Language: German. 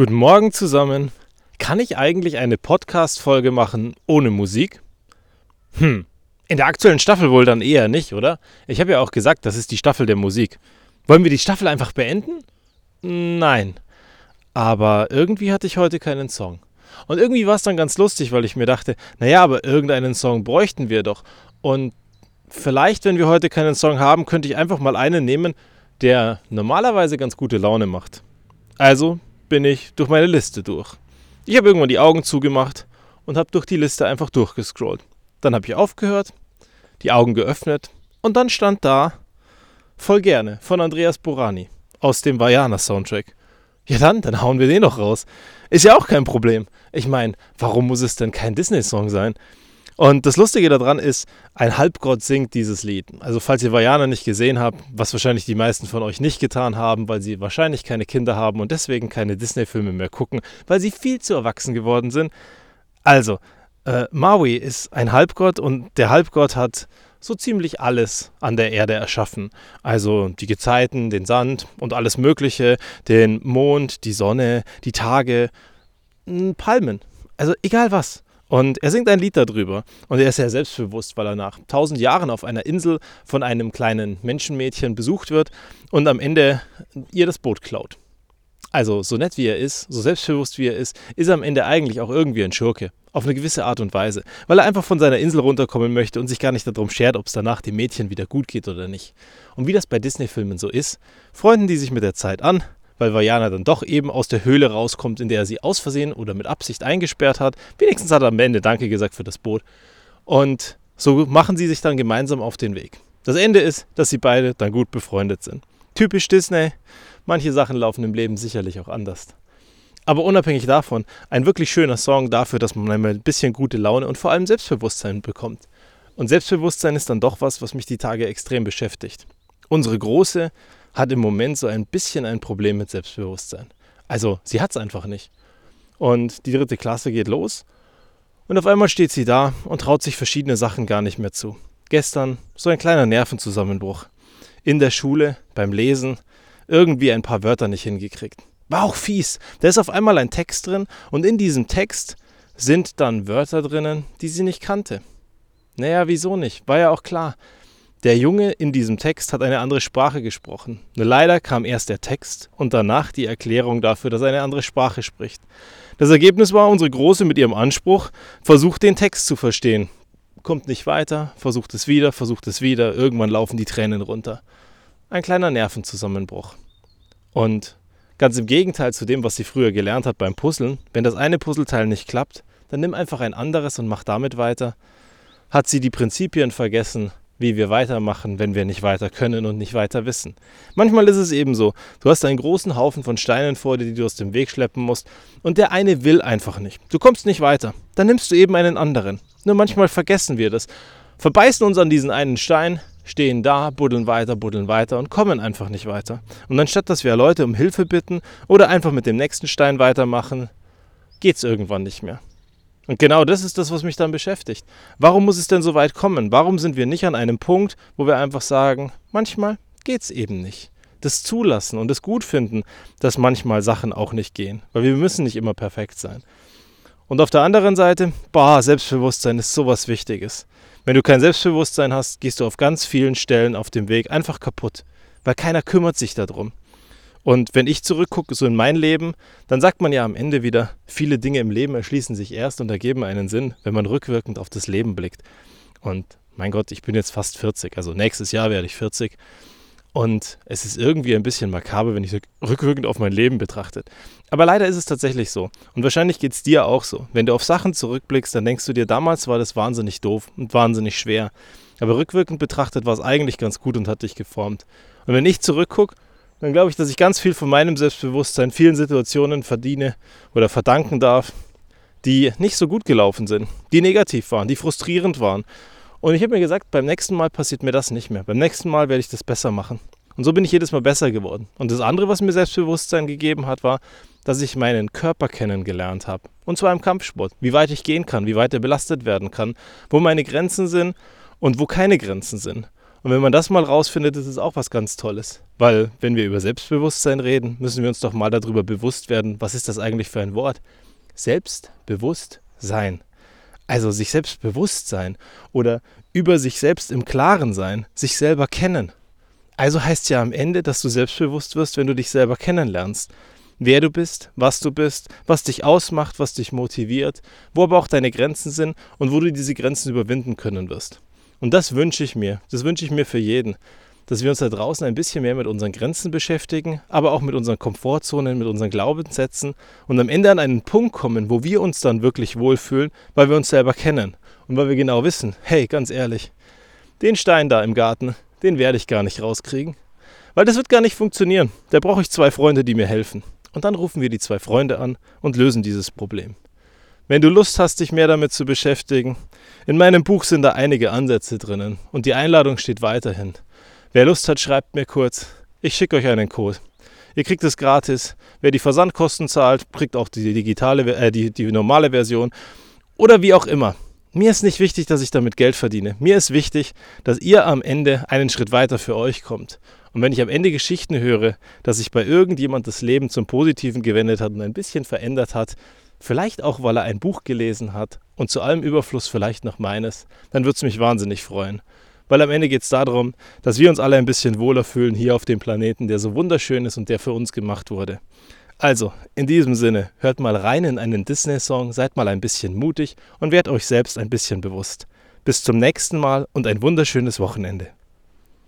Guten Morgen zusammen. Kann ich eigentlich eine Podcast-Folge machen ohne Musik? Hm, in der aktuellen Staffel wohl dann eher nicht, oder? Ich habe ja auch gesagt, das ist die Staffel der Musik. Wollen wir die Staffel einfach beenden? Nein. Aber irgendwie hatte ich heute keinen Song. Und irgendwie war es dann ganz lustig, weil ich mir dachte, naja, aber irgendeinen Song bräuchten wir doch. Und vielleicht, wenn wir heute keinen Song haben, könnte ich einfach mal einen nehmen, der normalerweise ganz gute Laune macht. Also bin ich durch meine Liste durch. Ich habe irgendwann die Augen zugemacht und habe durch die Liste einfach durchgescrollt. Dann habe ich aufgehört, die Augen geöffnet und dann stand da Voll gerne von Andreas Borani aus dem Vajana Soundtrack. Ja dann, dann hauen wir den doch raus. Ist ja auch kein Problem. Ich meine, warum muss es denn kein Disney-Song sein? Und das Lustige daran ist, ein Halbgott singt dieses Lied. Also falls ihr Vajana nicht gesehen habt, was wahrscheinlich die meisten von euch nicht getan haben, weil sie wahrscheinlich keine Kinder haben und deswegen keine Disney-Filme mehr gucken, weil sie viel zu erwachsen geworden sind. Also, äh, Maui ist ein Halbgott und der Halbgott hat so ziemlich alles an der Erde erschaffen. Also die Gezeiten, den Sand und alles Mögliche, den Mond, die Sonne, die Tage, Palmen. Also egal was. Und er singt ein Lied darüber. Und er ist sehr selbstbewusst, weil er nach tausend Jahren auf einer Insel von einem kleinen Menschenmädchen besucht wird und am Ende ihr das Boot klaut. Also, so nett wie er ist, so selbstbewusst wie er ist, ist er am Ende eigentlich auch irgendwie ein Schurke. Auf eine gewisse Art und Weise. Weil er einfach von seiner Insel runterkommen möchte und sich gar nicht darum schert, ob es danach dem Mädchen wieder gut geht oder nicht. Und wie das bei Disney-Filmen so ist, freunden die sich mit der Zeit an, weil Vajana dann doch eben aus der Höhle rauskommt, in der er sie aus Versehen oder mit Absicht eingesperrt hat. Wenigstens hat er am Ende Danke gesagt für das Boot. Und so machen sie sich dann gemeinsam auf den Weg. Das Ende ist, dass sie beide dann gut befreundet sind. Typisch Disney. Manche Sachen laufen im Leben sicherlich auch anders. Aber unabhängig davon, ein wirklich schöner Song dafür, dass man einmal ein bisschen gute Laune und vor allem Selbstbewusstsein bekommt. Und Selbstbewusstsein ist dann doch was, was mich die Tage extrem beschäftigt. Unsere Große hat im Moment so ein bisschen ein Problem mit Selbstbewusstsein. Also sie hat es einfach nicht. Und die dritte Klasse geht los und auf einmal steht sie da und traut sich verschiedene Sachen gar nicht mehr zu. Gestern so ein kleiner Nervenzusammenbruch. In der Schule, beim Lesen, irgendwie ein paar Wörter nicht hingekriegt. War auch fies. Da ist auf einmal ein Text drin und in diesem Text sind dann Wörter drinnen, die sie nicht kannte. Naja, wieso nicht? War ja auch klar. Der Junge in diesem Text hat eine andere Sprache gesprochen. Nur leider kam erst der Text und danach die Erklärung dafür, dass er eine andere Sprache spricht. Das Ergebnis war, unsere Große mit ihrem Anspruch versucht den Text zu verstehen. Kommt nicht weiter, versucht es wieder, versucht es wieder, irgendwann laufen die Tränen runter. Ein kleiner Nervenzusammenbruch. Und ganz im Gegenteil zu dem, was sie früher gelernt hat beim Puzzeln, wenn das eine Puzzleteil nicht klappt, dann nimm einfach ein anderes und mach damit weiter. Hat sie die Prinzipien vergessen, wie wir weitermachen, wenn wir nicht weiter können und nicht weiter wissen. Manchmal ist es eben so, du hast einen großen Haufen von Steinen vor dir, die du aus dem Weg schleppen musst, und der eine will einfach nicht. Du kommst nicht weiter. Dann nimmst du eben einen anderen. Nur manchmal vergessen wir das, verbeißen uns an diesen einen Stein, stehen da, buddeln weiter, buddeln weiter und kommen einfach nicht weiter. Und anstatt dass wir Leute um Hilfe bitten oder einfach mit dem nächsten Stein weitermachen, geht es irgendwann nicht mehr. Und genau das ist das, was mich dann beschäftigt. Warum muss es denn so weit kommen? Warum sind wir nicht an einem Punkt, wo wir einfach sagen, manchmal geht es eben nicht? Das zulassen und das gut finden, dass manchmal Sachen auch nicht gehen. Weil wir müssen nicht immer perfekt sein. Und auf der anderen Seite, boah, Selbstbewusstsein ist sowas Wichtiges. Wenn du kein Selbstbewusstsein hast, gehst du auf ganz vielen Stellen auf dem Weg einfach kaputt. Weil keiner kümmert sich darum. Und wenn ich zurückgucke, so in mein Leben, dann sagt man ja am Ende wieder, viele Dinge im Leben erschließen sich erst und ergeben einen Sinn, wenn man rückwirkend auf das Leben blickt. Und mein Gott, ich bin jetzt fast 40, also nächstes Jahr werde ich 40. Und es ist irgendwie ein bisschen makaber, wenn ich rückwirkend auf mein Leben betrachte. Aber leider ist es tatsächlich so. Und wahrscheinlich geht es dir auch so. Wenn du auf Sachen zurückblickst, dann denkst du dir, damals war das wahnsinnig doof und wahnsinnig schwer. Aber rückwirkend betrachtet war es eigentlich ganz gut und hat dich geformt. Und wenn ich zurückgucke, dann glaube ich, dass ich ganz viel von meinem Selbstbewusstsein vielen Situationen verdiene oder verdanken darf, die nicht so gut gelaufen sind, die negativ waren, die frustrierend waren. Und ich habe mir gesagt, beim nächsten Mal passiert mir das nicht mehr. Beim nächsten Mal werde ich das besser machen. Und so bin ich jedes Mal besser geworden. Und das andere, was mir Selbstbewusstsein gegeben hat, war, dass ich meinen Körper kennengelernt habe. Und zwar im Kampfsport. Wie weit ich gehen kann, wie weit er belastet werden kann, wo meine Grenzen sind und wo keine Grenzen sind. Und wenn man das mal rausfindet, ist es auch was ganz Tolles. Weil, wenn wir über Selbstbewusstsein reden, müssen wir uns doch mal darüber bewusst werden, was ist das eigentlich für ein Wort? Selbstbewusstsein. Also sich selbst bewusst sein oder über sich selbst im Klaren sein, sich selber kennen. Also heißt ja am Ende, dass du selbstbewusst wirst, wenn du dich selber kennenlernst. Wer du bist, was du bist, was dich ausmacht, was dich motiviert, wo aber auch deine Grenzen sind und wo du diese Grenzen überwinden können wirst. Und das wünsche ich mir. Das wünsche ich mir für jeden. Dass wir uns da draußen ein bisschen mehr mit unseren Grenzen beschäftigen, aber auch mit unseren Komfortzonen, mit unseren Glaubenssätzen und am Ende an einen Punkt kommen, wo wir uns dann wirklich wohlfühlen, weil wir uns selber kennen und weil wir genau wissen, hey, ganz ehrlich, den Stein da im Garten, den werde ich gar nicht rauskriegen. Weil das wird gar nicht funktionieren. Da brauche ich zwei Freunde, die mir helfen. Und dann rufen wir die zwei Freunde an und lösen dieses Problem. Wenn du Lust hast, dich mehr damit zu beschäftigen, in meinem Buch sind da einige Ansätze drinnen und die Einladung steht weiterhin. Wer Lust hat, schreibt mir kurz. Ich schicke euch einen Code. Ihr kriegt es gratis. Wer die Versandkosten zahlt, kriegt auch die digitale, äh, die, die normale Version. Oder wie auch immer. Mir ist nicht wichtig, dass ich damit Geld verdiene. Mir ist wichtig, dass ihr am Ende einen Schritt weiter für euch kommt. Und wenn ich am Ende Geschichten höre, dass sich bei irgendjemand das Leben zum Positiven gewendet hat und ein bisschen verändert hat, vielleicht auch, weil er ein Buch gelesen hat und zu allem Überfluss vielleicht noch meines, dann würde es mich wahnsinnig freuen. Weil am Ende geht es darum, dass wir uns alle ein bisschen wohler fühlen hier auf dem Planeten, der so wunderschön ist und der für uns gemacht wurde. Also, in diesem Sinne, hört mal rein in einen Disney-Song, seid mal ein bisschen mutig und werdet euch selbst ein bisschen bewusst. Bis zum nächsten Mal und ein wunderschönes Wochenende.